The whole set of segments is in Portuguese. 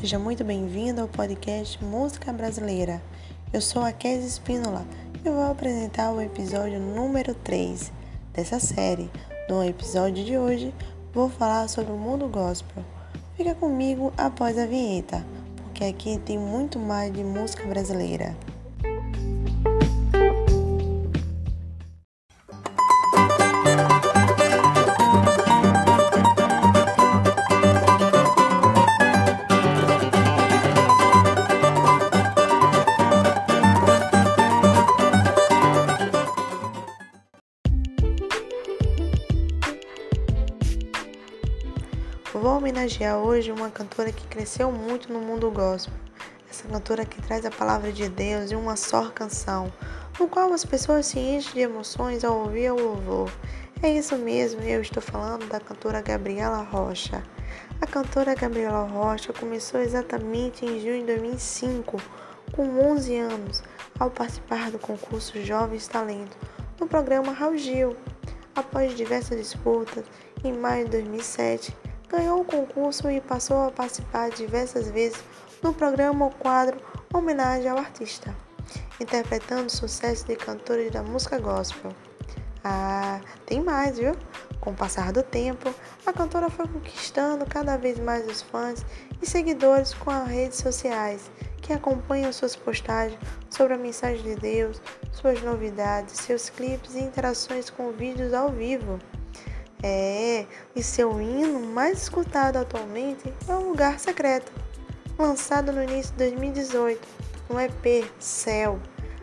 seja muito bem-vindo ao podcast Música Brasileira. Eu sou a Kézia Espínola e vou apresentar o episódio número 3 dessa série. No episódio de hoje, vou falar sobre o mundo gospel. Fica comigo após a vinheta, porque aqui tem muito mais de música brasileira. Homenagear hoje uma cantora que cresceu muito no mundo gospel. Essa cantora que traz a palavra de Deus em uma só canção, no qual as pessoas se enchem de emoções ao ouvir o louvor. É isso mesmo, eu estou falando da cantora Gabriela Rocha. A cantora Gabriela Rocha começou exatamente em junho de 2005, com 11 anos, ao participar do concurso Jovens Talentos no programa Raul Gil. Após diversas disputas, em maio de 2007, ganhou o concurso e passou a participar diversas vezes no programa ou quadro Homenagem ao Artista, interpretando sucessos de cantores da música gospel. Ah, tem mais, viu? Com o passar do tempo, a cantora foi conquistando cada vez mais os fãs e seguidores com as redes sociais, que acompanham suas postagens sobre a mensagem de Deus, suas novidades, seus clipes e interações com vídeos ao vivo. É, e seu hino mais escutado atualmente é o Lugar Secreto, lançado no início de 2018 no EP Céu.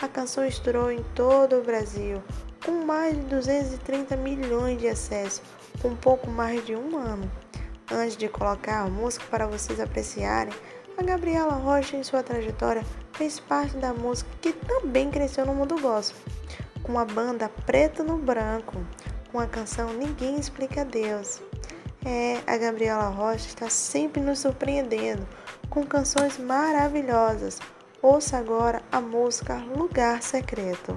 A canção estourou em todo o Brasil, com mais de 230 milhões de acessos, com pouco mais de um ano. Antes de colocar a música para vocês apreciarem, a Gabriela Rocha, em sua trajetória, fez parte da música que também cresceu no mundo gospel, com a banda Preto no Branco, com a canção Ninguém Explica Deus. É, a Gabriela Rocha está sempre nos surpreendendo com canções maravilhosas. Ouça agora a música Lugar Secreto.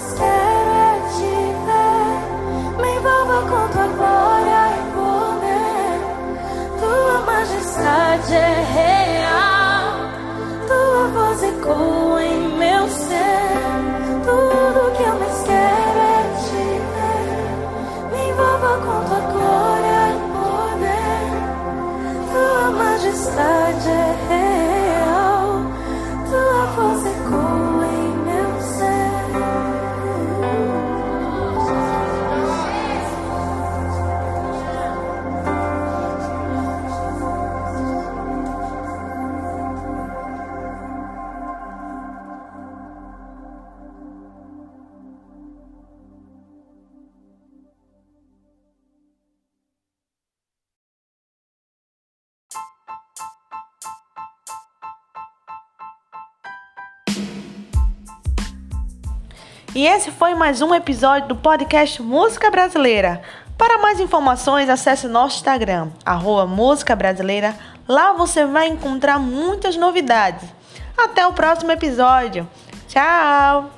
understand. E esse foi mais um episódio do podcast Música Brasileira. Para mais informações, acesse nosso Instagram, arroba Música Brasileira. Lá você vai encontrar muitas novidades. Até o próximo episódio. Tchau!